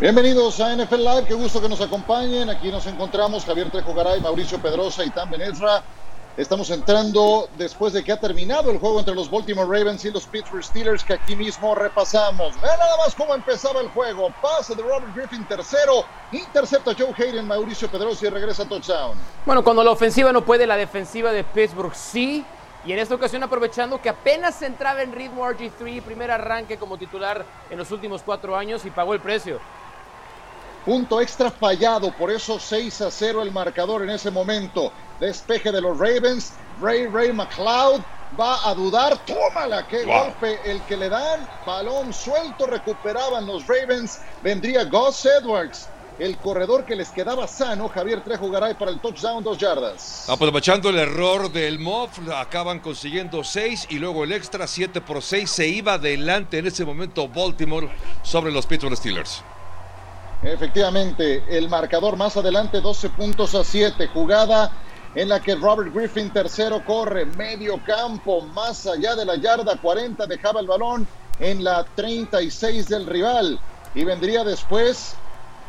Bienvenidos a NFL Live, qué gusto que nos acompañen. Aquí nos encontramos Javier Trejo Garay, Mauricio Pedrosa y Tam Benesra. Estamos entrando después de que ha terminado el juego entre los Baltimore Ravens y los Pittsburgh Steelers, que aquí mismo repasamos. Vean nada más cómo empezaba el juego. Pase de Robert Griffin tercero, intercepta Joe Hayden, Mauricio Pedrosa y regresa a touchdown. Bueno, cuando la ofensiva no puede, la defensiva de Pittsburgh sí. Y en esta ocasión aprovechando que apenas entraba en ritmo RG3, primer arranque como titular en los últimos cuatro años y pagó el precio. Punto extra fallado, por eso 6 a 0 el marcador en ese momento. Despeje de los Ravens. Ray Ray McLeod va a dudar. Tómala, qué golpe el que le dan. Balón suelto, recuperaban los Ravens. Vendría Gus Edwards. El corredor que les quedaba sano, Javier Trejo Garay para el touchdown, dos yardas. Aprovechando el error del Moff, acaban consiguiendo seis y luego el extra 7 por 6 se iba adelante en ese momento Baltimore sobre los Pittsburgh Steelers. Efectivamente, el marcador más adelante, 12 puntos a 7. Jugada en la que Robert Griffin tercero corre medio campo, más allá de la yarda 40, dejaba el balón en la 36 del rival. Y vendría después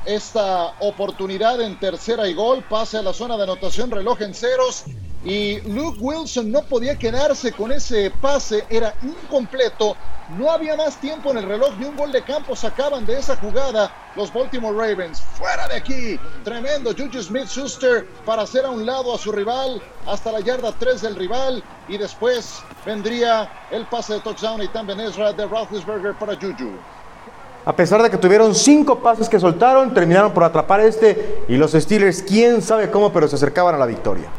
esta oportunidad en tercera y gol, pase a la zona de anotación, reloj en ceros. Y Luke Wilson no podía quedarse con ese pase, era incompleto no había más tiempo en el reloj, ni un gol de campo sacaban de esa jugada los Baltimore Ravens. Fuera de aquí, tremendo Juju Smith Schuster para hacer a un lado a su rival hasta la yarda 3 del rival y después vendría el pase de touchdown y también Ezra de Roethlisberger para Juju. A pesar de que tuvieron cinco pases que soltaron, terminaron por atrapar este y los Steelers, quién sabe cómo, pero se acercaban a la victoria.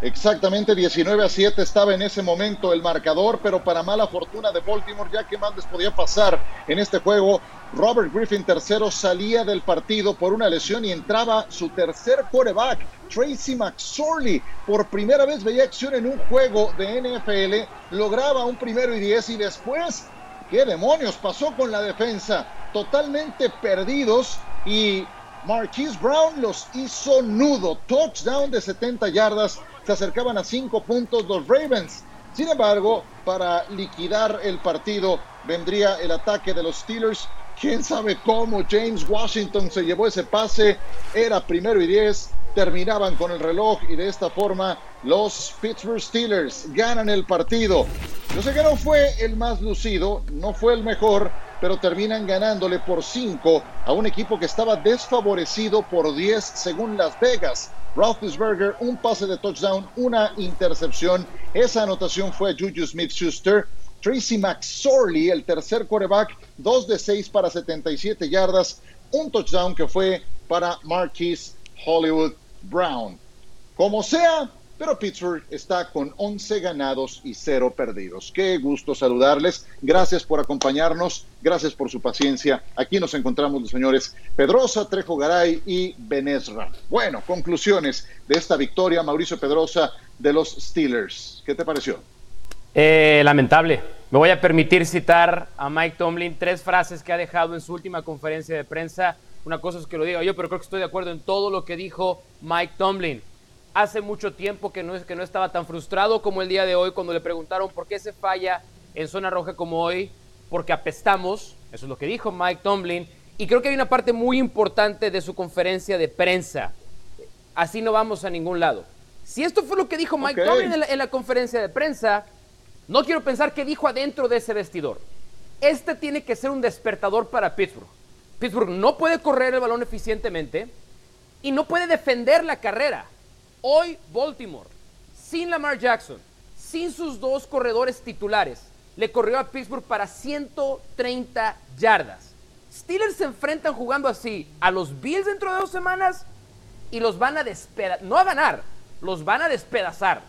Exactamente 19 a 7 estaba en ese momento el marcador, pero para mala fortuna de Baltimore, ya que más les podía pasar en este juego, Robert Griffin tercero salía del partido por una lesión y entraba su tercer quarterback, Tracy McSorley. Por primera vez veía acción en un juego de NFL, lograba un primero y diez y después, ¿qué demonios pasó con la defensa? Totalmente perdidos y Marquise Brown los hizo nudo. Touchdown de 70 yardas se acercaban a cinco puntos los Ravens. Sin embargo, para liquidar el partido vendría el ataque de los Steelers. Quién sabe cómo James Washington se llevó ese pase. Era primero y diez. Terminaban con el reloj y de esta forma los Pittsburgh Steelers ganan el partido. Yo sé que no fue el más lucido, no fue el mejor, pero terminan ganándole por 5 a un equipo que estaba desfavorecido por 10 según Las Vegas. Roethlisberger, un pase de touchdown, una intercepción. Esa anotación fue Juju Smith-Schuster. Tracy McSorley, el tercer quarterback, 2 de 6 para 77 yardas, un touchdown que fue para Marquis Hollywood Brown. Como sea, pero Pittsburgh está con 11 ganados y 0 perdidos. Qué gusto saludarles. Gracias por acompañarnos. Gracias por su paciencia. Aquí nos encontramos los señores Pedrosa, Trejo Garay y Benesra. Bueno, conclusiones de esta victoria, Mauricio Pedrosa, de los Steelers. ¿Qué te pareció? Eh, lamentable. Me voy a permitir citar a Mike Tomlin tres frases que ha dejado en su última conferencia de prensa. Una cosa es que lo diga yo, pero creo que estoy de acuerdo en todo lo que dijo Mike Tomlin hace mucho tiempo que no, es, que no estaba tan frustrado como el día de hoy cuando le preguntaron por qué se falla en zona roja como hoy, porque apestamos, eso es lo que dijo Mike Tomlin, y creo que hay una parte muy importante de su conferencia de prensa. Así no vamos a ningún lado. Si esto fue lo que dijo Mike Tomlin en la, en la conferencia de prensa, no quiero pensar qué dijo adentro de ese vestidor. Este tiene que ser un despertador para Pittsburgh. Pittsburgh no puede correr el balón eficientemente y no puede defender la carrera. Hoy Baltimore, sin Lamar Jackson, sin sus dos corredores titulares, le corrió a Pittsburgh para 130 yardas. Steelers se enfrentan jugando así a los Bills dentro de dos semanas y los van a despedazar, no a ganar, los van a despedazar.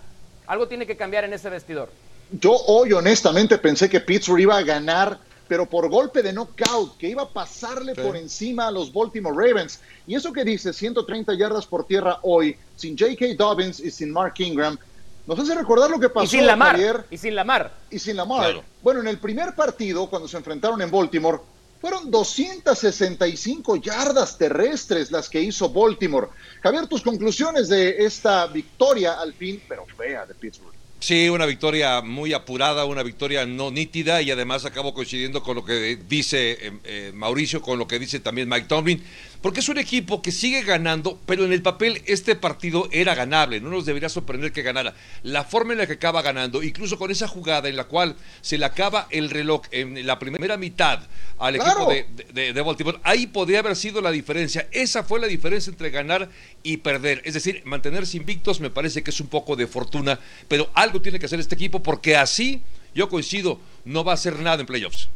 Algo tiene que cambiar en ese vestidor. Yo hoy honestamente pensé que Pittsburgh iba a ganar pero por golpe de knockout, que iba a pasarle por encima a los Baltimore Ravens. Y eso que dice 130 yardas por tierra hoy, sin J.K. Dobbins y sin Mark Ingram, nos hace recordar lo que pasó y sin Lamar, ayer. Y sin Lamar. Y sin Lamar. Bueno, en el primer partido, cuando se enfrentaron en Baltimore, fueron 265 yardas terrestres las que hizo Baltimore. Javier, tus conclusiones de esta victoria al fin, pero fea de Pittsburgh. Sí, una victoria muy apurada, una victoria no nítida y además acabo coincidiendo con lo que dice eh, eh, Mauricio, con lo que dice también Mike Tomlin, porque es un equipo que sigue ganando, pero en el papel este partido era ganable, no nos debería sorprender que ganara. La forma en la que acaba ganando, incluso con esa jugada en la cual se le acaba el reloj en la primera mitad al equipo de, de, Baltimore, ahí podría haber sido la diferencia. Esa fue la diferencia entre ganar y perder. Es decir, mantenerse invictos me parece que es un poco de fortuna, pero algo tiene que hacer este equipo porque así, yo coincido, no va a hacer nada en playoffs.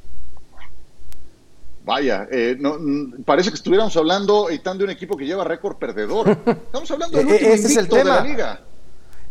Vaya, eh, no, parece que estuviéramos hablando están de un equipo que lleva récord perdedor. Estamos hablando del e-, último Ese es el tema. de la liga.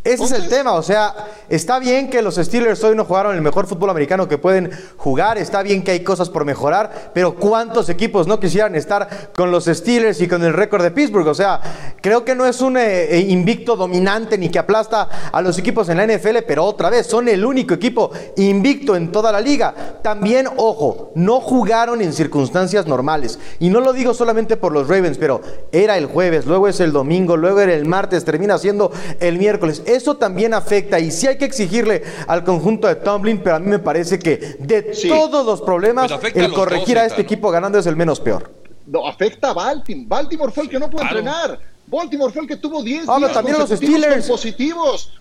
Ese es el tema, o sea, está bien que los Steelers hoy no jugaron el mejor fútbol americano que pueden jugar, está bien que hay cosas por mejorar, pero ¿cuántos equipos no quisieran estar con los Steelers y con el récord de Pittsburgh? O sea, creo que no es un eh, eh, invicto dominante ni que aplasta a los equipos en la NFL, pero otra vez, son el único equipo invicto en toda la liga. También, ojo, no jugaron en circunstancias normales, y no lo digo solamente por los Ravens, pero era el jueves, luego es el domingo, luego era el martes, termina siendo el miércoles eso también afecta y sí hay que exigirle al conjunto de Tomlin, pero a mí me parece que de todos los problemas, el corregir a, este equipo ganando es el menos peor. No, afecta a Baltimore. Baltimore fue el que no pudo entrenar. Baltimore fue el que tuvo 10 ah, también los Steelers. positivos.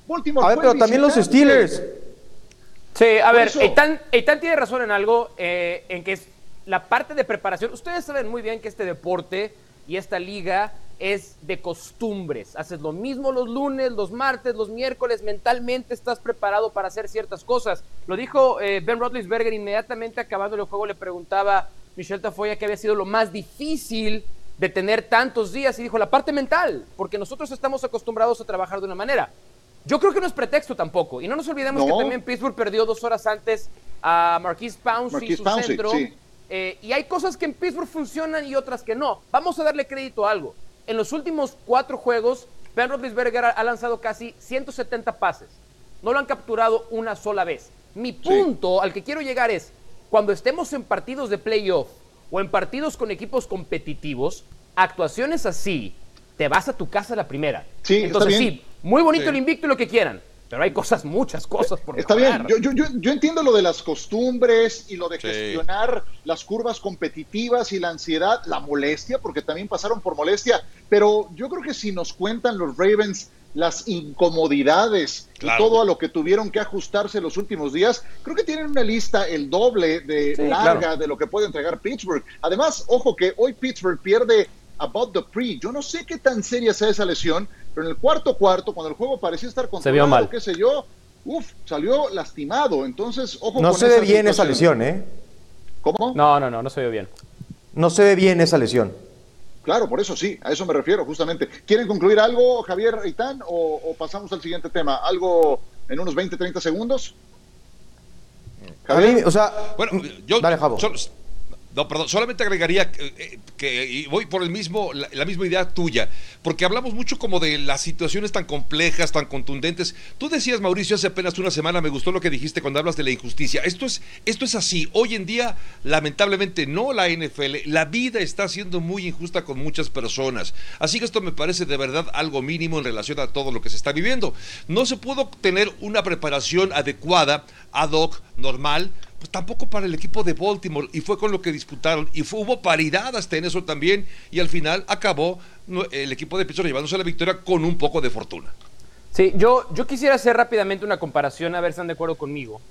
a ver, pero también los Steelers. Sí, a ver, Eitan, tiene razón en algo, eh, en que es la parte de preparación. Ustedes saben muy bien que este deporte y esta liga es de costumbres. Haces lo mismo los lunes, los martes, los miércoles, mentalmente estás preparado para hacer ciertas cosas. Lo dijo eh, Ben Roethlisberger inmediatamente acabando el juego, le preguntaba Michelle Tafoya qué había sido lo más difícil de tener tantos días y dijo la parte mental, porque nosotros estamos acostumbrados a trabajar de una manera. Yo creo que no es pretexto tampoco. Y no nos olvidemos que también Pittsburgh perdió dos horas antes a Marquise Pouncey, su centro. Eh, y hay cosas que en Pittsburgh funcionan y otras que no. Vamos a darle crédito a algo en los últimos cuatro juegos, Ben Roethlisberger ha lanzado casi 170 pases. No lo han capturado una sola vez. Mi punto al que quiero llegar es, cuando estemos en partidos de playoff o en partidos con equipos competitivos, actuaciones así, te vas a tu casa la primera. Sí, Entonces sí, muy bonito el invicto y lo que quieran, pero hay cosas, muchas cosas por Está bien, yo, yo, yo, entiendo lo de las costumbres y lo de gestionar las curvas competitivas y la ansiedad, la molestia, porque también pasaron por molestia, pero yo creo que si nos cuentan los Ravens las incomodidades y todo a lo que tuvieron que ajustarse los últimos días, creo que tienen una lista el doble de larga de lo que puede entregar Pittsburgh. Además, ojo que hoy Pittsburgh pierde about the pre. Yo no sé qué tan seria sea esa lesión, pero en el cuarto cuarto, cuando el juego parecía estar controlado, se vio mal. qué sé yo, uf, salió lastimado. Entonces, ojo No se ve bien esa lesión, ¿eh? ¿Cómo? No, no, no, no se ve bien. No se ve bien esa lesión. Claro, por eso sí, a eso me refiero justamente. ¿Quieren concluir algo, Javier Reitán, o, pasamos al siguiente tema? ¿Algo en unos 20, 30 segundos? Javier. o sea, bueno, yo, Dale, no, perdón, solamente agregaría que, eh, y voy por el mismo, la, misma idea tuya, porque hablamos mucho como de las situaciones tan complejas, tan contundentes. Tú decías, Mauricio, hace apenas una semana, me gustó lo que dijiste cuando hablas de la injusticia. Esto es, esto es así. Hoy en día, lamentablemente, no la NFL, la vida está siendo muy injusta con muchas personas. Así que esto me parece de verdad algo mínimo en relación a todo lo que se está viviendo. No se pudo tener una preparación adecuada, ad hoc, normal, pues tampoco para el equipo de Baltimore y fue con lo que disputaron y hubo paridad hasta en eso también y al final acabó el equipo de Pittsburgh llevándose la victoria con un poco de fortuna. Sí, yo, yo quisiera hacer rápidamente una comparación, a ver si están de acuerdo conmigo,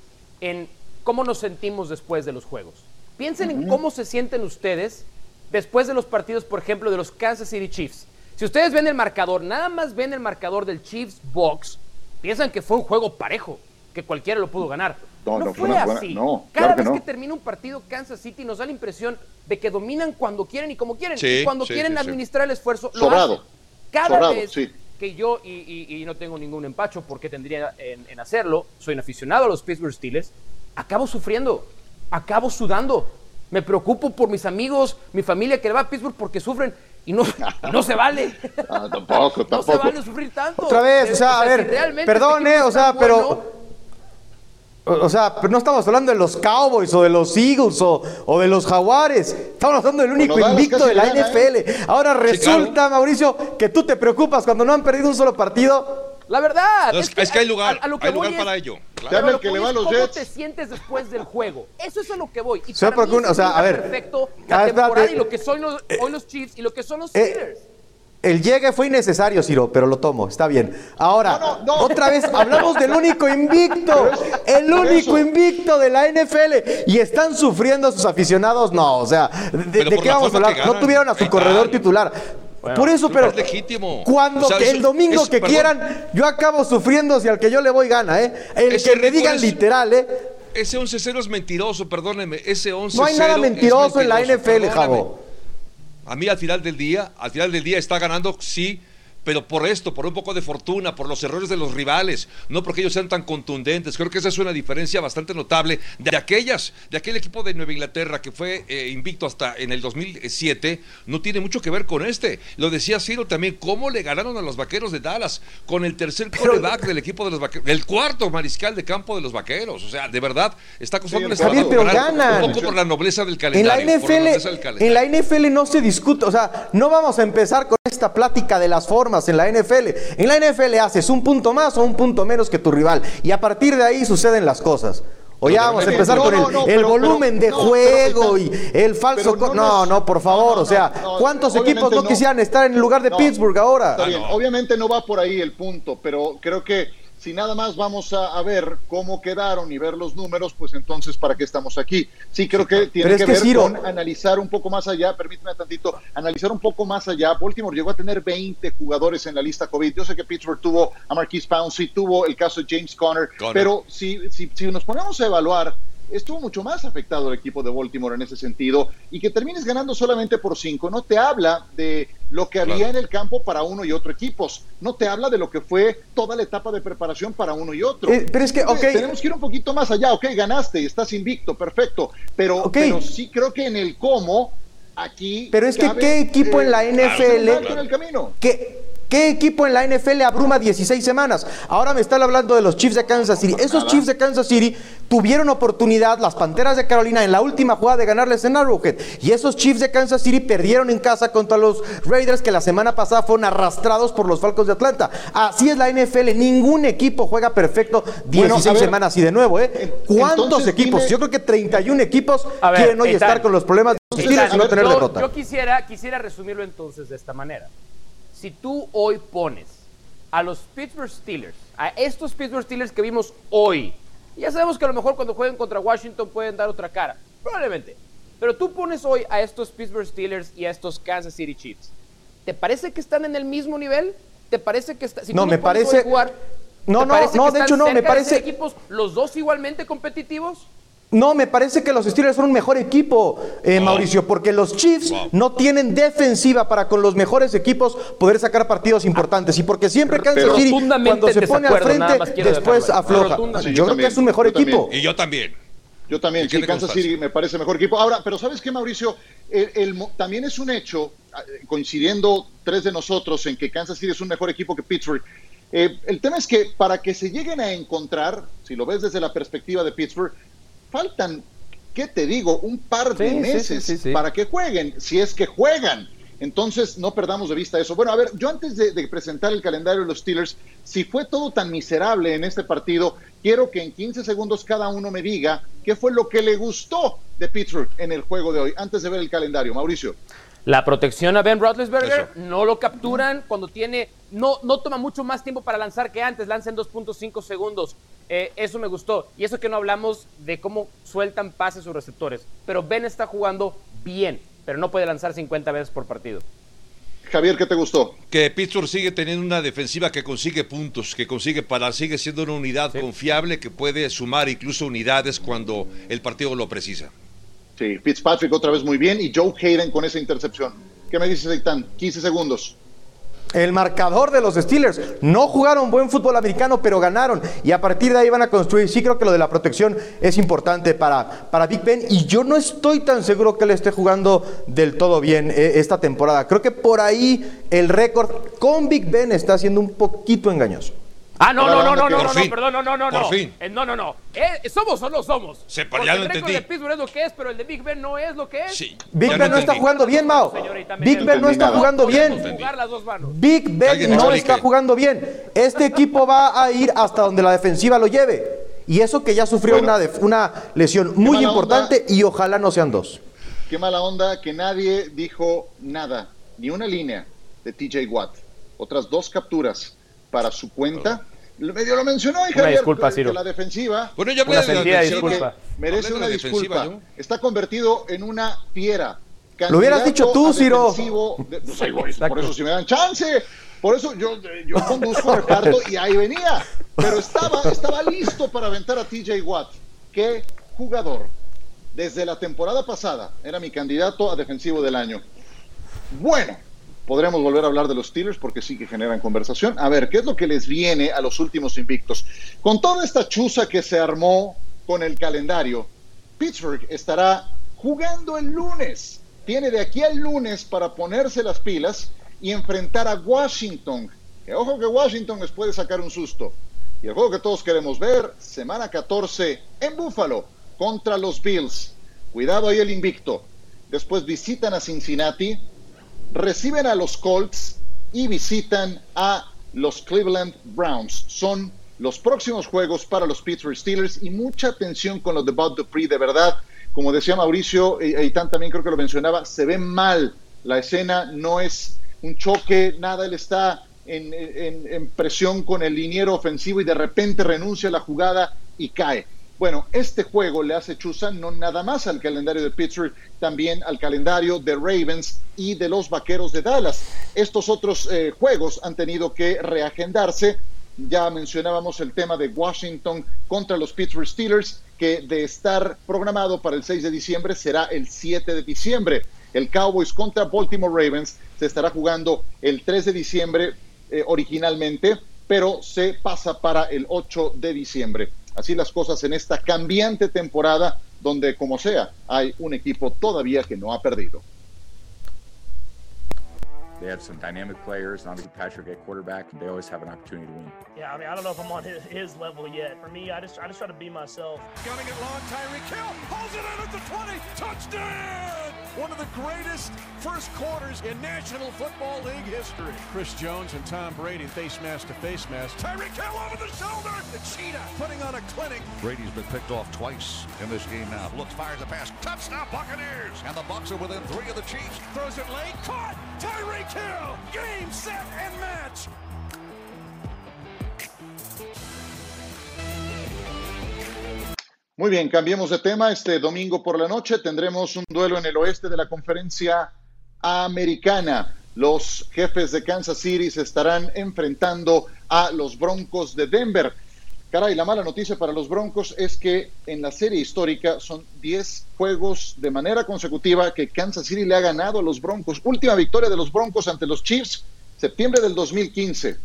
en cómo nos sentimos después de los juegos. Piensen en cómo se sienten ustedes después de los partidos, por ejemplo, de los Kansas City Chiefs. Si ustedes ven el marcador, nada más ven el marcador del Chiefs Box, piensan que fue un juego parejo, que cualquiera lo pudo ganar. No, fue así. Cada vez que, termina un partido, Kansas City nos da la impresión de que dominan cuando quieren y como quieren. y cuando quieren administrar el esfuerzo, lo Cada vez que yo, y, no tengo ningún empacho porque tendría en, hacerlo, soy un aficionado a los Pittsburgh Steelers, acabo sufriendo, acabo sudando. Me preocupo por mis amigos, mi familia que le va a Pittsburgh porque sufren y no, no se vale. Ah, tampoco, tampoco. No se vale sufrir tanto. Otra vez, o sea, a ver, perdón, eh, o sea, pero o sea, pero no estamos hablando de los Cowboys o de los Eagles o, de los Jaguares. Estamos hablando del único invicto de la NFL. Ahora resulta, Mauricio, que tú te preocupas cuando no han perdido un solo partido. La verdad. es, que, hay lugar, hay lugar para ello. Claro. que, le va a los ¿Cómo te sientes después del juego? Eso es a lo que voy. Y para mí o sea, a ver, perfecto la temporada y lo que son los, hoy los Chiefs y lo que son los eh, Steelers. El llegue fue innecesario, Ciro, pero lo tomo, está bien. Ahora, otra vez hablamos del único invicto, el único invicto de la NFL. Y están sufriendo sus aficionados. No, o sea, ¿de, qué vamos a hablar? No tuvieron a su corredor titular. por eso, pero legítimo. cuando el domingo que quieran, yo acabo sufriendo si al que yo le voy gana, ¿eh? El que me digan literal, ¿eh? Ese 11-0 es mentiroso, perdóneme. Ese 11-0 No hay nada mentiroso, en la NFL, Javo. A mí al final del día, al final del día está ganando, sí, pero por esto, por un poco de fortuna, por los errores de los rivales, no porque ellos sean tan contundentes. Creo que esa es una diferencia bastante notable de aquellas, de aquel equipo de Nueva Inglaterra que fue eh, invicto hasta en el 2007, no tiene mucho que ver con este. Lo decía Ciro también, cómo le ganaron a los vaqueros de Dallas con el tercer coreback del equipo de los vaqueros, el cuarto mariscal de campo de los vaqueros. O sea, de verdad, está costando sí, pero ganan. un poco por la nobleza del calendario. En la, NFL, en la NFL no se discute, o sea, no vamos a empezar con esta plática de las formas en la NFL. En la NFL haces un punto más o un punto menos que tu rival. Y a partir de ahí suceden las cosas. O ya vamos a empezar con el, volumen de juego y el falso. No, no, por favor. o sea, ¿cuántos equipos no quisieran estar en el lugar de Pittsburgh ahora? Obviamente no va por ahí el punto, pero creo que si nada más vamos a, ver cómo quedaron y ver los números, pues entonces, ¿para qué estamos aquí? Sí, creo que tiene que, ver con analizar un poco más allá, permíteme tantito, analizar un poco más allá. Baltimore llegó a tener 20 jugadores en la lista COVID. Yo sé que Pittsburgh tuvo a Marquise Pouncey, tuvo el caso de James Conner, pero si, si, si nos ponemos a evaluar estuvo mucho más afectado el equipo de Baltimore en ese sentido y que termines ganando solamente por cinco no te habla de lo que había en el campo para uno y otro equipos, no te habla de lo que fue toda la etapa de preparación para uno y otro. Eh, pero es que, ok. Tenemos que ir un poquito más allá, ok, ganaste, estás invicto, perfecto, pero, pero sí creo que en el cómo aquí... Pero es que, ¿qué equipo en la NFL... En el camino. ¿Qué, ¿Qué equipo en la NFL abruma 16 semanas? Ahora me están hablando de los Chiefs de Kansas City. Esos Chiefs de Kansas City tuvieron oportunidad, las Panteras de Carolina, en la última jugada de ganarles en Arrowhead. Y esos Chiefs de Kansas City perdieron en casa contra los Raiders que la semana pasada fueron arrastrados por los Falcons de Atlanta. Así es la NFL. Ningún equipo juega perfecto 16 semanas. Y de nuevo, ¿eh? ¿Cuántos equipos? Yo creo que 31 equipos quieren hoy estar con los problemas de los Steelers y no tener derrota. Yo quisiera, quisiera resumirlo entonces de esta manera si tú hoy pones a los Pittsburgh Steelers, a estos Pittsburgh Steelers que vimos hoy, ya sabemos que a lo mejor cuando jueguen contra Washington pueden dar otra cara, probablemente, pero tú pones hoy a estos Pittsburgh Steelers y a estos Kansas City Chiefs, ¿te parece que están en el mismo nivel? ¿Te parece que está, si no, me parece jugar, no, no, no, de hecho no, me parece equipos los dos igualmente competitivos? No, me parece que los Steelers son un mejor equipo, eh, Mauricio, porque los Chiefs no tienen defensiva para con los mejores equipos poder sacar partidos importantes. Y porque siempre Kansas City, cuando se pone al frente, después afloja. yo, creo que es un mejor equipo. Y yo también. Yo también, sí, Kansas City me parece mejor equipo. Ahora, pero ¿sabes qué, Mauricio? también es un hecho, ah, coincidiendo tres de nosotros en que Kansas City es un mejor equipo que Pittsburgh. Eh, el tema es que para que se lleguen a encontrar, si lo ves desde la perspectiva de Pittsburgh, faltan, ¿qué te digo? Un par de meses para que jueguen, si es que juegan. Entonces, no perdamos de vista eso. Bueno, a ver, yo antes de, presentar el calendario de los Steelers, si fue todo tan miserable en este partido, quiero que en 15 segundos cada uno me diga qué fue lo que le gustó de Pittsburgh en el juego de hoy, antes de ver el calendario. Mauricio. La protección a Ben Roethlisberger, no lo capturan cuando tiene, no, no toma mucho más tiempo para lanzar que antes, lanza en 2.5 segundos. Eh, eso me gustó. Y eso que no hablamos de cómo sueltan pases sus receptores. Pero Ben está jugando bien, pero no puede lanzar 50 veces por partido. Javier, ¿qué te gustó? Que Pittsburgh sigue teniendo una defensiva que consigue puntos, que consigue para, sigue siendo una unidad confiable que puede sumar incluso unidades cuando el partido lo precisa. Sí, Fitzpatrick otra vez muy bien y Joe Hayden con esa intercepción. ¿Qué me dices, Eitan? 15 segundos. El marcador de los Steelers. No jugaron buen fútbol americano, pero ganaron. Y a partir de ahí van a construir. Sí creo que lo de la protección es importante para, para Big Ben. Y yo no estoy tan seguro que le esté jugando del todo bien eh, esta temporada. Creo que por ahí el récord con Big Ben está siendo un poquito engañoso. Ah, no, no, no, no, no, no, perdón, no, no, no, no. Fin. Eh, no, no, no. Eh, ¿Somos o no somos? Se, ya lo el entendí. de Pittsburgh es lo que es, pero el de Big Ben no es lo que es. Sí. Big Ben no está jugando bien, Mao. Big Ben no está jugando bien. Big Ben no está jugando bien. Este equipo va a ir hasta donde la defensiva lo lleve. Y eso que ya sufrió una, una lesión muy importante y ojalá no sean dos. Qué mala onda que nadie dijo nada, ni una línea de TJ Watt. Otras dos capturas para su cuenta. Medio lo mencionó y Javier, disculpa, que la defensiva bueno, yo una de disculpa. merece una disculpa. Está convertido en una fiera. Lo hubieras dicho tú, Ciro. Pues por eso si me dan chance. Por eso yo, yo conduzco reparto y ahí venía. Pero estaba, estaba listo para aventar a TJ Watt. Qué jugador. Desde la temporada pasada era mi candidato a defensivo del año. Bueno, podremos volver a hablar de los Steelers porque sí que generan conversación. A ver, ¿qué es lo que les viene a los últimos invictos? Con toda esta chuza que se armó con el calendario, Pittsburgh estará jugando el lunes. Tiene de aquí al lunes para ponerse las pilas y enfrentar a Washington. Que ojo que Washington les puede sacar un susto. Y el juego que todos queremos ver, semana 14 en Buffalo contra los Bills. Cuidado ahí el invicto. Después visitan a Cincinnati, reciben a los Colts y visitan a los Cleveland Browns. Son los próximos juegos para los Pittsburgh Steelers y mucha atención con los de Bob Dupree, de verdad. Como decía Mauricio, y, y también creo que lo mencionaba, se ve mal la escena, no es un choque, nada, él está en, presión con el liniero ofensivo y de repente renuncia a la jugada y cae. Bueno, este juego le hace chuza no nada más al calendario de Pittsburgh, también al calendario de Ravens y de los Vaqueros de Dallas. Estos otros eh, juegos han tenido que reagendarse. Ya mencionábamos el tema de Washington contra los Pittsburgh Steelers, que de estar programado para el 6 de diciembre será el 7 de diciembre. El Cowboys contra Baltimore Ravens se estará jugando el 3 de diciembre eh, originalmente, pero se pasa para el 8 de diciembre. Así las cosas en esta cambiante temporada donde, como sea, hay un equipo todavía que no ha perdido. They have some dynamic players. and obviously Patrick at quarterback. and They always have an opportunity to win. Yeah, I mean, I don't know if I'm on his, his level yet. For me, I just I just try to be myself. Gunning it long, Tyreek Hill holds it in at the 20. Touchdown! One of the greatest first quarters in National Football League history. Chris Jones and Tom Brady face mask to face mask. Tyreek Hill over the shoulder. The cheetah putting on a clinic. Brady's been picked off twice in this game now. Looks, fires a pass. Touchdown Buccaneers! And the Bucks are within three of the Chiefs. Throws it late. Caught! Tyreek Muy bien, cambiemos de tema. Este domingo por la noche tendremos un duelo en el oeste de la conferencia americana. Los jefes de Kansas City se estarán enfrentando a los Broncos de Denver. Caray, la mala noticia para los Broncos es que en la serie histórica son 10 juegos de manera consecutiva que Kansas City le ha ganado a los Broncos. Última victoria de los Broncos ante los Chiefs, septiembre del 2015.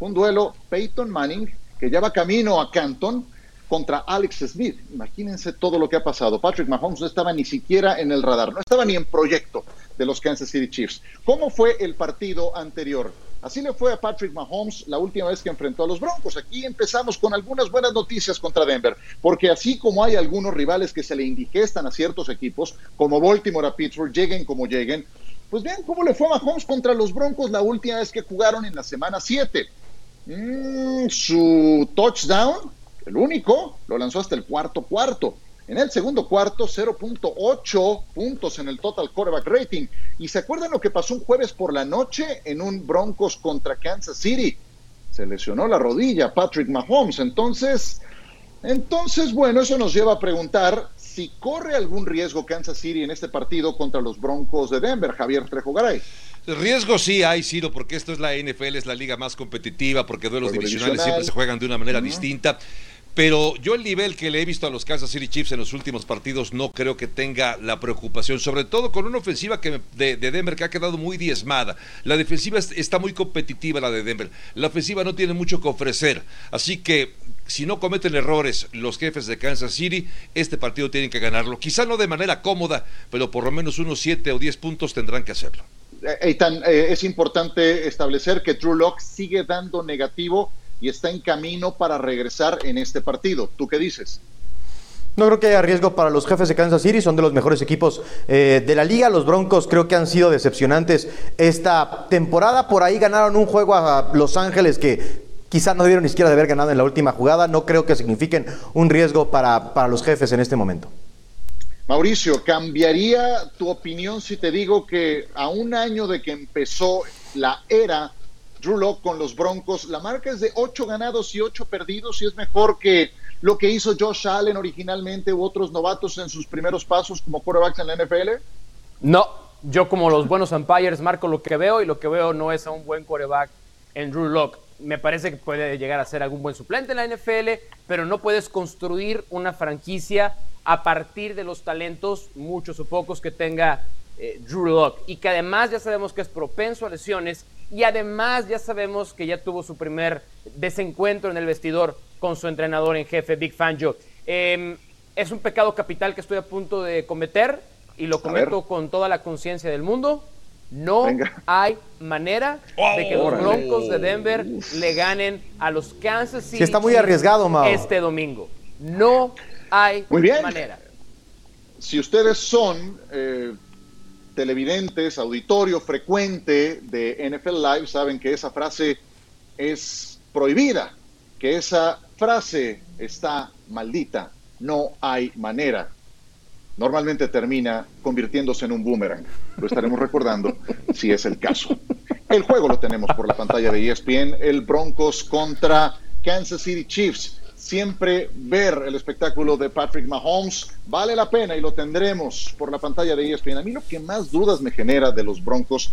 Un duelo Peyton Manning, que ya va camino a Canton, contra Alex Smith. Imagínense todo lo que ha pasado. Patrick Mahomes no estaba ni siquiera en el radar, no estaba ni en proyecto de los Kansas City Chiefs. ¿Cómo fue el partido anterior? Así le fue a Patrick Mahomes la última vez que enfrentó a los Broncos. Aquí empezamos con algunas buenas noticias contra Denver, porque así como hay algunos rivales que se le indigestan a ciertos equipos, como Baltimore a Pittsburgh, lleguen como lleguen, pues vean cómo le fue a Mahomes contra los Broncos la última vez que jugaron en la semana 7. Mm, su touchdown, el único, lo lanzó hasta el cuarto cuarto. En el segundo cuarto, 0.8 puntos en el total quarterback rating. ¿Y se acuerdan lo que pasó un jueves por la noche en un Broncos contra Kansas City? Se lesionó la rodilla Patrick Mahomes. Entonces, entonces, bueno, eso nos lleva a preguntar si corre algún riesgo Kansas City en este partido contra los Broncos de Denver, Javier Trejo Garay. Riesgo sí hay, Ciro, porque esto es la NFL, es la liga más competitiva, porque duelos divisionales siempre se juegan de una manera distinta. Pero yo el nivel que le he visto a los Kansas City Chiefs en los últimos partidos no creo que tenga la preocupación, sobre todo con una ofensiva que de, Denver que ha quedado muy diezmada. La defensiva está muy competitiva, la de Denver. La ofensiva no tiene mucho que ofrecer. Así que si no cometen errores los jefes de Kansas City, este partido tienen que ganarlo. Quizá no de manera cómoda, pero por lo menos unos 7 o 10 puntos tendrán que hacerlo. Eh, eh, es importante establecer que True Lock sigue dando negativo y está en camino para regresar en este partido. ¿Tú qué dices? No creo que haya riesgo para los jefes de Kansas City, son de los mejores equipos eh, de la liga. Los Broncos creo que han sido decepcionantes esta temporada. Por ahí ganaron un juego a Los Ángeles que quizás no debieron ni siquiera de haber ganado en la última jugada. No creo que signifiquen un riesgo para, para los jefes en este momento. Mauricio, ¿cambiaría tu opinión si te digo que a un año de que empezó la era Drew Locke con los Broncos, la marca es de 8 ganados y 8 perdidos y es mejor que lo que hizo Josh Allen originalmente u otros novatos en sus primeros pasos como quarterbacks en la NFL? No, yo como los buenos umpires marco lo que veo y lo que veo no es a un buen quarterback en Drew Locke. Me parece que puede llegar a ser algún buen suplente en la NFL, pero no puedes construir una franquicia a partir de los talentos, muchos o pocos, que tenga eh, Drew Locke. Y que además ya sabemos que es propenso a lesiones y además ya sabemos que ya tuvo su primer desencuentro en el vestidor con su entrenador en jefe, Big Fangio. Eh, es un pecado capital que estoy a punto de cometer y lo cometo con toda la conciencia del mundo. No Venga. hay manera de que los Broncos de Denver le ganen a los Kansas City. Sí, está muy arriesgado, Mao. Este domingo. No hay Muy bien. manera. Si ustedes son eh, televidentes, auditorio frecuente de NFL Live, saben que esa frase es prohibida, que esa frase está maldita, no hay manera. Normalmente termina convirtiéndose en un boomerang. Lo estaremos recordando si es el caso. El juego lo tenemos por la pantalla de ESPN, el Broncos contra Kansas City Chiefs. Siempre ver el espectáculo de Patrick Mahomes vale la pena y lo tendremos por la pantalla de ESPN. A mí lo que más dudas me genera de los Broncos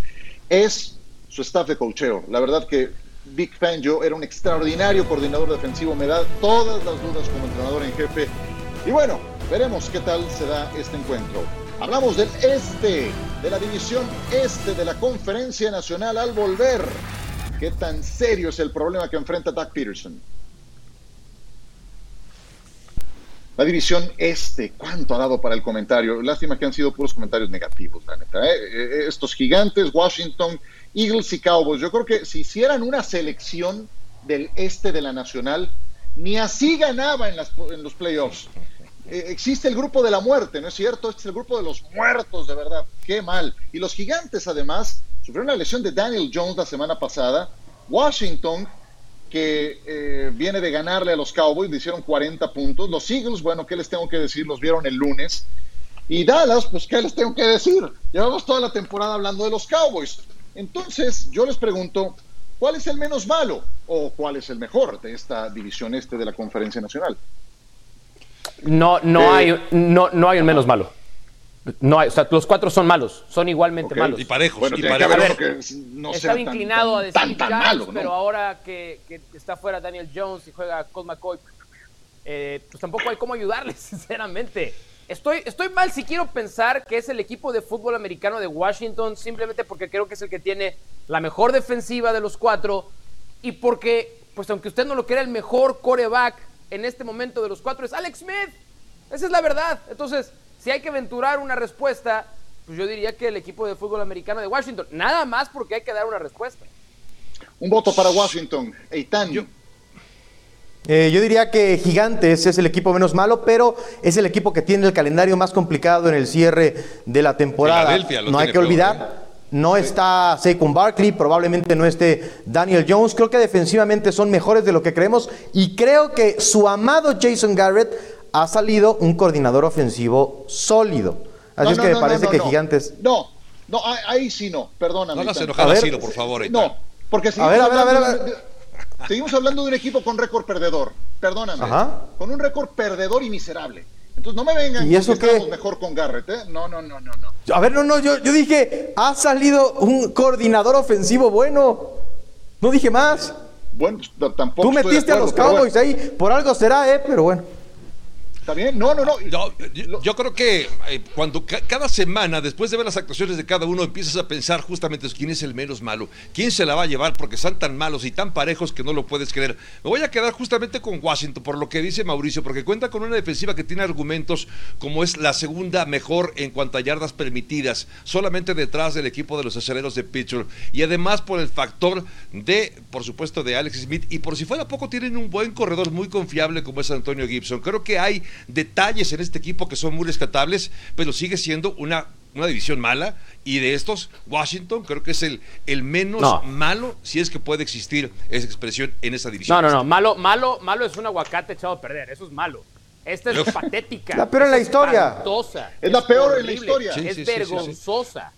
es su staff de cocheo. La verdad que Vic Fangio era un extraordinario coordinador defensivo, me da todas las dudas como entrenador en jefe. Y bueno, veremos qué tal se da este encuentro. Hablamos del este, de la división este de la Conferencia Nacional al volver. ¿Qué tan serio es el problema que enfrenta Doug Peterson? La división este, ¿cuánto ha dado para el comentario? Lástima que han sido puros comentarios negativos, la neta. ¿eh? Eh, Estos gigantes, Washington, Eagles y Cowboys. Yo creo que si hicieran una selección del este de la Nacional, ni así ganaba en, las- los playoffs. Eh, existe el grupo de la muerte, ¿no es cierto? Este es el grupo de los muertos, de verdad. Qué mal. Y los gigantes, además, sufrieron la lesión de Daniel Jones la semana pasada. Washington, que eh, viene de ganarle a los Cowboys, le hicieron 40 puntos. Los Eagles, bueno, ¿qué les tengo que decir? Los vieron el lunes. Y Dallas, pues, ¿qué les tengo que decir? Llevamos toda la temporada hablando de los Cowboys. Entonces, yo les pregunto, ¿cuál es el menos malo o cuál es el mejor de esta división este de la Conferencia Nacional? No, no, Eh, hay, no, no hay un menos malo. No hay, o sea, los cuatro son malos, son igualmente malos. Y parejos, Bueno, y parejos. ver, que no sea Estaba tan- inclinado a decir tan, tan Giants, malo, ¿no? pero ahora que, que está fuera Daniel Jones y juega Colt McCoy, eh, pues tampoco hay cómo ayudarles, sinceramente. Estoy, estoy mal si quiero pensar que es el equipo de fútbol americano de Washington, simplemente porque creo que es el que tiene la mejor defensiva de los cuatro y porque, pues aunque usted no lo crea, el mejor coreback en este momento de los cuatro es Alex Smith. Esa es la verdad. Entonces, si hay que aventurar una respuesta, pues yo diría que el equipo de fútbol americano de Washington. Nada más porque hay que dar una respuesta. Un voto para Washington. Eitan. Eh, yo diría que Gigantes es el equipo menos malo, pero es el equipo que tiene el calendario más complicado en el cierre de la temporada. No hay que peor, olvidar, no está Saquon Barkley, probablemente no esté Daniel Jones. Creo que defensivamente son mejores de lo que creemos y creo que su amado Jason Garrett ha salido un coordinador ofensivo sólido. Así No, es no, que me parece no, que no. Gigantes. No, no, ahí, ahí sí no, perdóname. No hagas Eitan. enojar A. Ciro, por favor. No, porque A seguimos, ver, a ver, a ver, a hablando ver. de- seguimos hablando de un equipo con récord perdedor. Perdóname. Ajá. Con un récord perdedor y miserable. Entonces no me vengan ¿Y eso que qué? estamos mejor con Garrett, ¿eh? No, no, no, no, no. A ver, no, no, yo, yo dije, ha salido un coordinador ofensivo bueno. No dije más. Bueno, pues, tampoco Tú estoy de metiste a los Cowboys bueno, ahí, por algo será, ¿eh? Pero bueno. ¿Está? No, no, no. Yo, yo creo que eh, cuando ca- cada semana, después de ver las actuaciones de cada uno, empiezas a pensar justamente quién es el menos malo, quién se la va a llevar, porque están tan malos y tan parejos que no lo puedes creer. Me voy a quedar justamente con Washington, por lo que dice Mauricio, porque cuenta con una defensiva que tiene argumentos como es la segunda mejor en cuanto a yardas permitidas, solamente detrás del equipo de los aceleros de Pittsburgh. Y además por el factor de, por supuesto, de Alex Smith. Y por si fuera poco, tienen un buen corredor muy confiable como es Antonio Gibson. Creo que hay detalles en este equipo que son muy rescatables, pero sigue siendo una, una división mala. Y de estos, Washington creo que es el, el menos malo, si es que puede existir esa expresión en esa división. No, no, no. Malo, malo, malo es un aguacate echado a perder. Eso es malo. Esta es patética. La peor en la historia. Es, la peor en la historia. es vergonzosa.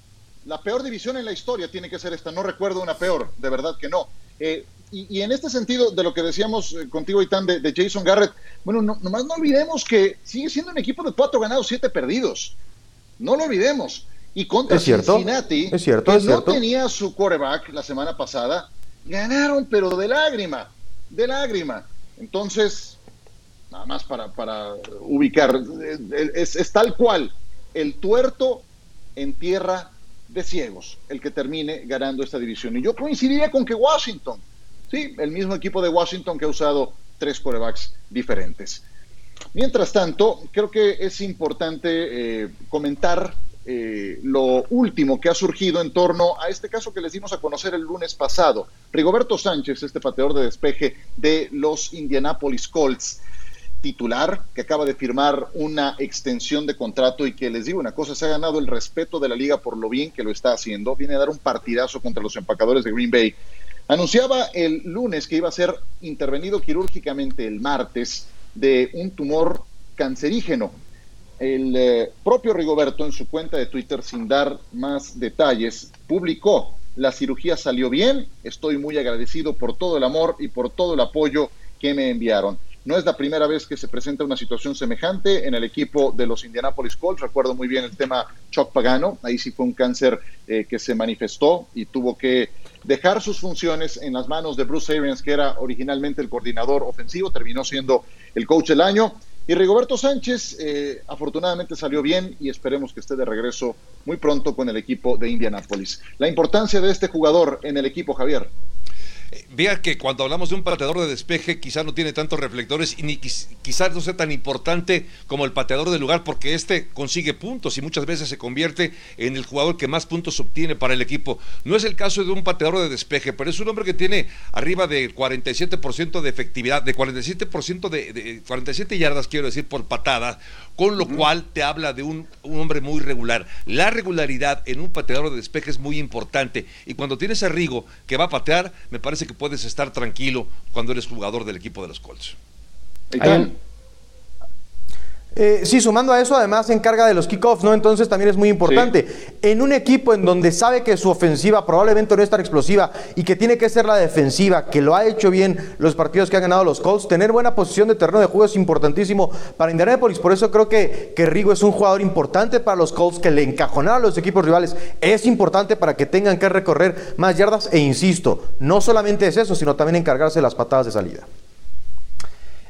La peor división en la historia tiene que ser esta. No recuerdo una peor, de verdad que no. Eh, y, en este sentido, de lo que decíamos eh, contigo, Itán, de, de Jason Garrett, bueno, no, nomás no olvidemos que sigue siendo un equipo de cuatro ganados, siete perdidos. No lo olvidemos. Y contra Cincinnati, es cierto, que no tenía su quarterback la semana pasada, ganaron, pero de lágrima, de lágrima. Entonces, nada más para, para ubicar, eh, es, es tal cual el tuerto en tierra de ciegos el que termine ganando esta división. Y yo coincidiría con que Washington, sí, el mismo equipo de Washington que ha usado tres corebacks diferentes. Mientras tanto, creo que es importante eh, comentar eh, lo último que ha surgido en torno a este caso que les dimos a conocer el lunes pasado. Rigoberto Sánchez, este pateador de despeje de los Indianapolis Colts, titular que acaba de firmar una extensión de contrato y que les digo una cosa, se ha ganado el respeto de la liga por lo bien que lo está haciendo. Viene a dar un partidazo contra los empacadores de Green Bay. Anunciaba el lunes que iba a ser intervenido quirúrgicamente el martes de un tumor cancerígeno. El eh, propio Rigoberto en su cuenta de Twitter, sin dar más detalles, publicó, la cirugía salió bien, estoy muy agradecido por todo el amor y por todo el apoyo que me enviaron. No es la primera vez que se presenta una situación semejante en el equipo de los Indianapolis Colts. Recuerdo muy bien el tema Chuck Pagano. Ahí sí fue un cáncer eh, que se manifestó y tuvo que dejar sus funciones en las manos de Bruce Arians, que era originalmente el coordinador ofensivo. Terminó siendo el coach del año. Y Rigoberto Sánchez eh, afortunadamente salió bien y esperemos que esté de regreso muy pronto con el equipo de Indianapolis. La importancia de este jugador en el equipo, Javier. Vea que cuando hablamos de un pateador de despeje, quizás no tiene tantos reflectores y ni quizás no sea tan importante como el pateador del lugar, porque este consigue puntos y muchas veces se convierte en el jugador que más puntos obtiene para el equipo. No es el caso de un pateador de despeje, pero es un hombre que tiene arriba del 47% de efectividad, de 47% de, de 47 yardas, quiero decir, por patada, con lo cual te habla de un, hombre muy regular. La regularidad en un pateador de despeje es muy importante y cuando tienes a Rigo que va a patear, me parece que puedes estar tranquilo cuando eres jugador del equipo de los Colts. Eh, sí, sumando a eso, además se encarga de los kickoffs, ¿no? Entonces también es muy importante. En un equipo en donde sabe que su ofensiva probablemente no es tan explosiva y que tiene que ser la defensiva, que lo ha hecho bien los partidos que han ganado los Colts, tener buena posición de terreno de juego es importantísimo para Indianapolis. Por eso creo que, que Rigo es un jugador importante para los Colts, que le encajonar a los equipos rivales es importante para que tengan que recorrer más yardas. E insisto, no solamente es eso, sino también encargarse de las patadas de salida.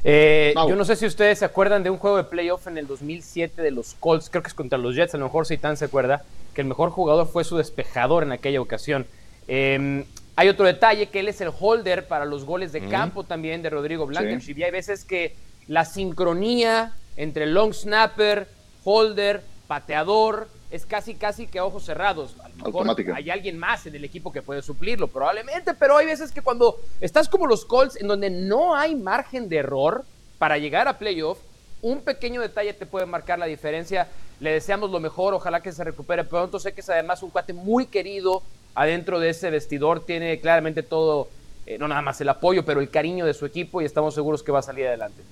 Eh, yo no sé si ustedes se acuerdan de un juego de playoff en el 2007 de los Colts, creo que es contra los Jets, a lo mejor Seitan se acuerda, que el mejor jugador fue su despejador en aquella ocasión. Em, hay otro detalle, que él es el holder para los goles de campo también de Rodrigo Blankenship. Y hay veces que la sincronía entre long snapper, holder, pateador, es casi, casi que a ojos cerrados. hay alguien más en el equipo que puede suplirlo, probablemente, pero hay veces que cuando estás como los Colts, en donde no hay margen de error para llegar a playoff, un pequeño detalle te puede marcar la diferencia. Le deseamos lo mejor, ojalá que se recupere pronto. Sé que es además un cuate muy querido adentro de ese vestidor, tiene claramente todo, eh, no nada más el apoyo, pero el cariño de su equipo y estamos seguros que va a salir adelante.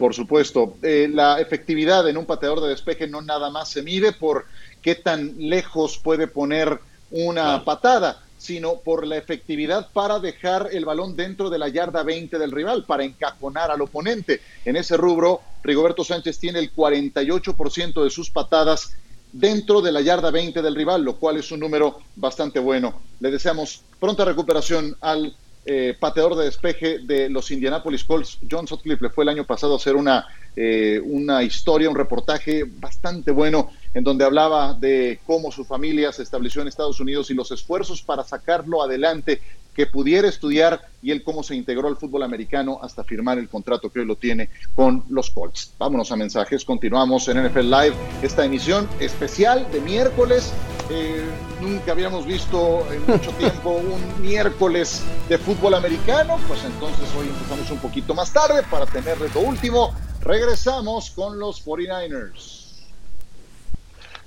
Por supuesto, eh, la efectividad en un pateador de despeje no nada más se mide por qué tan lejos puede poner una patada, sino por la efectividad para dejar el balón dentro de la yarda 20 del rival, para encajonar al oponente. En ese rubro, Rigoberto Sánchez tiene el 48% de sus patadas dentro de la yarda 20 del rival, lo cual es un número bastante bueno. Le deseamos pronta recuperación al eh, pateador de despeje de los Indianapolis Colts, John Sutcliffe, le fue el año pasado a hacer una, eh, una historia, un reportaje bastante bueno en donde hablaba de cómo su familia se estableció en Estados Unidos y los esfuerzos para sacarlo adelante, que pudiera estudiar y él cómo se integró al fútbol americano hasta firmar el contrato que hoy lo tiene con los Colts. Vámonos a mensajes, continuamos en NFL Live, esta emisión especial de miércoles. Eh, nunca habíamos visto en mucho tiempo un miércoles de fútbol americano, pues entonces hoy empezamos un poquito más tarde para tenerles lo último Regresamos con los 49ers.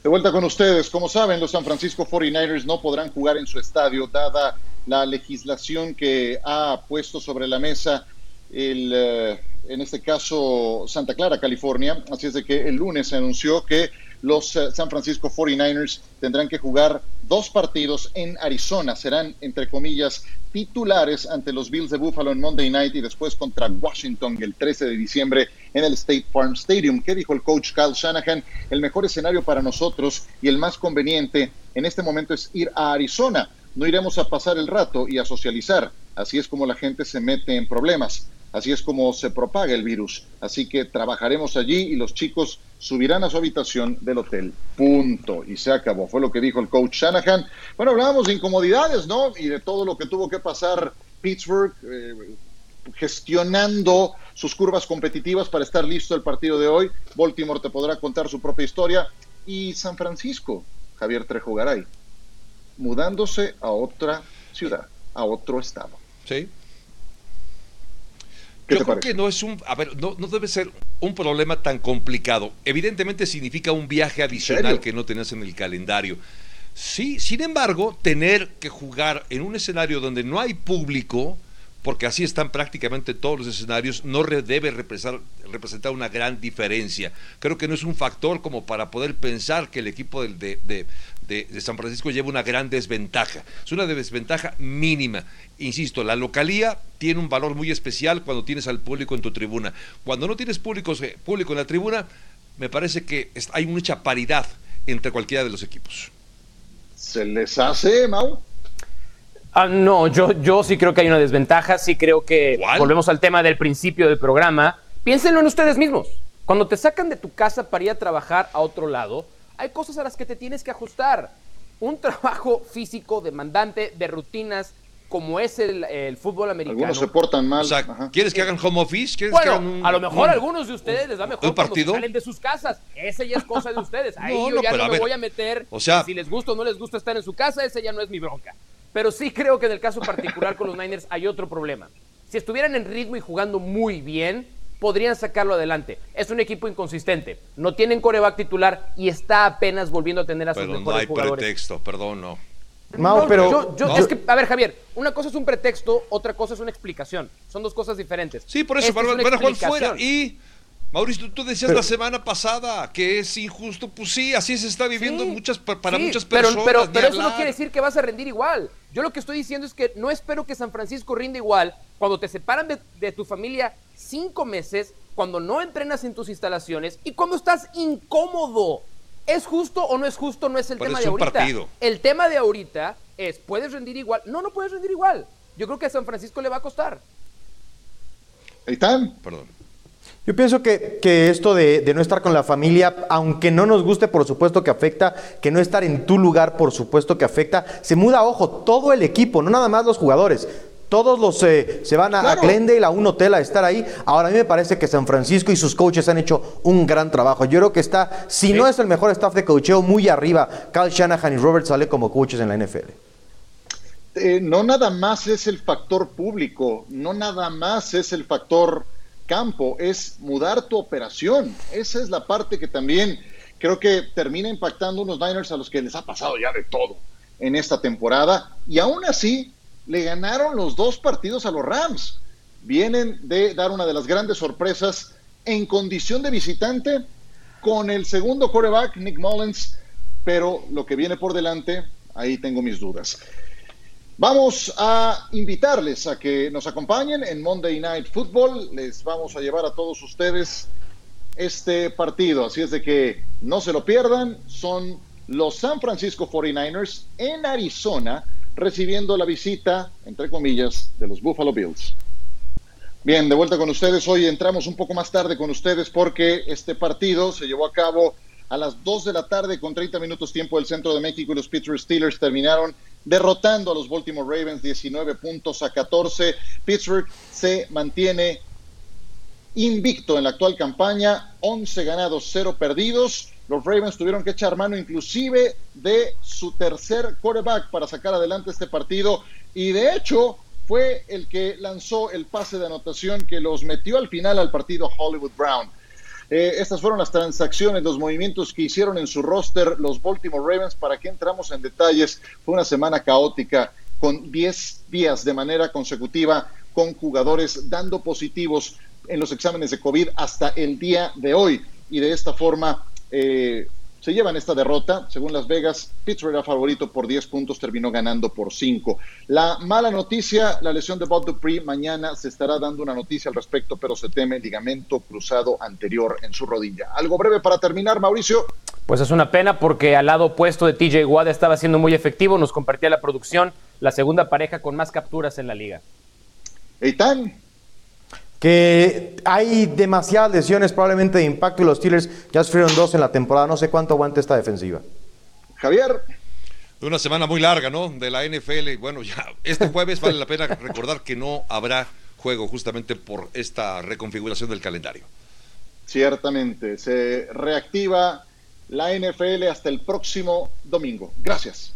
De vuelta con ustedes. Como saben, los San Francisco 49ers no podrán jugar en su estadio dada la legislación que ha puesto sobre la mesa el, eh, en este caso Santa Clara, California. Así es de que el lunes se anunció que los eh, San Francisco 49ers tendrán que jugar dos partidos en Arizona. Serán, entre comillas, titulares ante los Bills de Buffalo en Monday Night y después contra Washington el 13 de diciembre en el State Farm Stadium. ¿Qué dijo el coach Kyle Shanahan? El mejor escenario para nosotros y el más conveniente en este momento es ir a Arizona. No iremos a pasar el rato y a socializar. Así es como la gente se mete en problemas. Así es como se propaga el virus. Así que trabajaremos allí y los chicos subirán a su habitación del hotel. Punto. Y se acabó. Fue lo que dijo el coach Shanahan. Bueno, hablábamos de incomodidades, ¿no? Y de todo lo que tuvo que pasar Pittsburgh. Eh, gestionando sus curvas competitivas para estar listo el partido de hoy. Baltimore te podrá contar su propia historia. Y San Francisco, Javier Trejo Garay, mudándose a otra ciudad, a otro estado. Sí, yo creo que no es un, a ver, no, no, debe ser un problema tan complicado. Evidentemente significa un viaje adicional que no tenés en el calendario. Sí, sin embargo, tener que jugar en un escenario donde no hay público, porque así están prácticamente todos los escenarios, no debe representar, representar, una gran diferencia. Creo que no es un factor como para poder pensar que el equipo de, de, de, San Francisco lleva una gran desventaja. Es una desventaja mínima. Insisto, la localía tiene un valor muy especial cuando tienes al público en tu tribuna. Cuando no tienes público, público en la tribuna, me parece que hay mucha paridad entre cualquiera de los equipos. ¿Se les hace, Mau? Ah, no, yo, yo sí creo que hay una desventaja, sí creo que volvemos al tema del principio del programa. Piénsenlo en ustedes mismos. Cuando te sacan de tu casa para ir a trabajar a otro lado, hay cosas a las que te tienes que ajustar. Un trabajo físico demandante de rutinas como es el, fútbol americano. Algunos se portan mal. O sea, ¿quieres que hagan home office? ¿Quieres bueno, que hagan a lo mejor algunos de ustedes les da mejor partido? salen de sus casas. Esa ya es cosa de ustedes. Ahí yo ya no me voy a meter. O sea, si les gusta o no les gusta estar en su casa, esa ya no es mi bronca. Pero sí creo que en el caso particular con los Niners hay otro problema. Si estuvieran en ritmo y jugando muy bien, podrían sacarlo adelante. Es un equipo inconsistente, no tienen coreback titular y está apenas volviendo a tener a sus pero mejores no hay jugadores. pretexto, perdón, no. No, pero es que, a ver, Javier, una cosa es un pretexto, otra cosa es una explicación. Son dos cosas diferentes. Sí, por eso van, a jugar fuera y Mauricio, tú decías la semana pasada que es injusto. Pues sí, así se está viviendo muchas, para muchas personas. Pero, pero, pero eso no quiere decir que vas a rendir igual. Yo lo que estoy diciendo es que no espero que San Francisco rinda igual cuando te separan de, tu familia cinco meses, cuando no entrenas en tus instalaciones y cuando estás incómodo. ¿Es justo o no es justo? No es el tema de ahorita. El tema de ahorita es, ¿puedes rendir igual? No, no puedes rendir igual. Yo creo que a San Francisco le va a costar. Ahí están. Perdón. Yo pienso que, que esto de, de, no estar con la familia, aunque no nos guste, por supuesto que afecta, que no estar en tu lugar, por supuesto que afecta, se muda, ojo, todo el equipo, no nada más los jugadores. Todos los eh, se van a, claro. a, Glendale, a un hotel a estar ahí. Ahora a mí me parece que San Francisco y sus coaches han hecho un gran trabajo. Yo creo que está, si sí. no es el mejor staff de coacheo, muy arriba. Kyle Shanahan y Robert Sale como coaches en la NFL. Eh, no nada más es el factor público, no nada más es el factor campo, es mudar tu operación. Esa es la parte que también creo que termina impactando unos Niners a los que les ha pasado ya de todo en esta temporada. Y aún así, le ganaron los dos partidos a los Rams. Vienen de dar una de las grandes sorpresas en condición de visitante con el segundo quarterback, Nick Mullins, pero lo que viene por delante, ahí tengo mis dudas. Vamos a invitarles a que nos acompañen en Monday Night Football. Les vamos a llevar a todos ustedes este partido. Así es de que no se lo pierdan. Son los San Francisco 49ers en Arizona recibiendo la visita, entre comillas, de los Buffalo Bills. Bien, de vuelta con ustedes. Hoy entramos un poco más tarde con ustedes porque este partido se llevó a cabo a las 2 de la tarde con 30 minutos tiempo del centro de México y los Pittsburgh Steelers terminaron derrotando a los Baltimore Ravens 19 puntos a 14. Pittsburgh se mantiene invicto en la actual campaña, 11 ganados, 0 perdidos. Los Ravens tuvieron que echar mano inclusive de su tercer quarterback para sacar adelante este partido y de hecho fue el que lanzó el pase de anotación que los metió al final al partido Hollywood Brown. Eh, estas fueron las transacciones, los movimientos que hicieron en su roster los Baltimore Ravens. ¿Para que entramos en detalles? Fue una semana caótica con 10 días de manera consecutiva con jugadores dando positivos en los exámenes de COVID hasta el día de hoy. Y de esta forma eh, se llevan esta derrota. Según Las Vegas, Pittsburgh era favorito por 10 puntos, terminó ganando por 5. La mala noticia, la lesión de Bob Dupree, mañana se estará dando una noticia al respecto, pero se teme ligamento cruzado anterior en su rodilla. Algo breve para terminar, Mauricio. Pues es una pena porque al lado opuesto de TJ Watt estaba siendo muy efectivo, nos compartía la producción, la segunda pareja con más capturas en la liga. Eitan, que hay demasiadas lesiones probablemente de impacto y los Steelers ya sufrieron dos en la temporada. No sé cuánto aguanta esta defensiva. Javier. Una semana muy larga, ¿no? De la NFL. Bueno, ya este jueves vale la pena recordar que no habrá juego justamente por esta reconfiguración del calendario. Ciertamente, se reactiva la NFL hasta el próximo domingo. Gracias.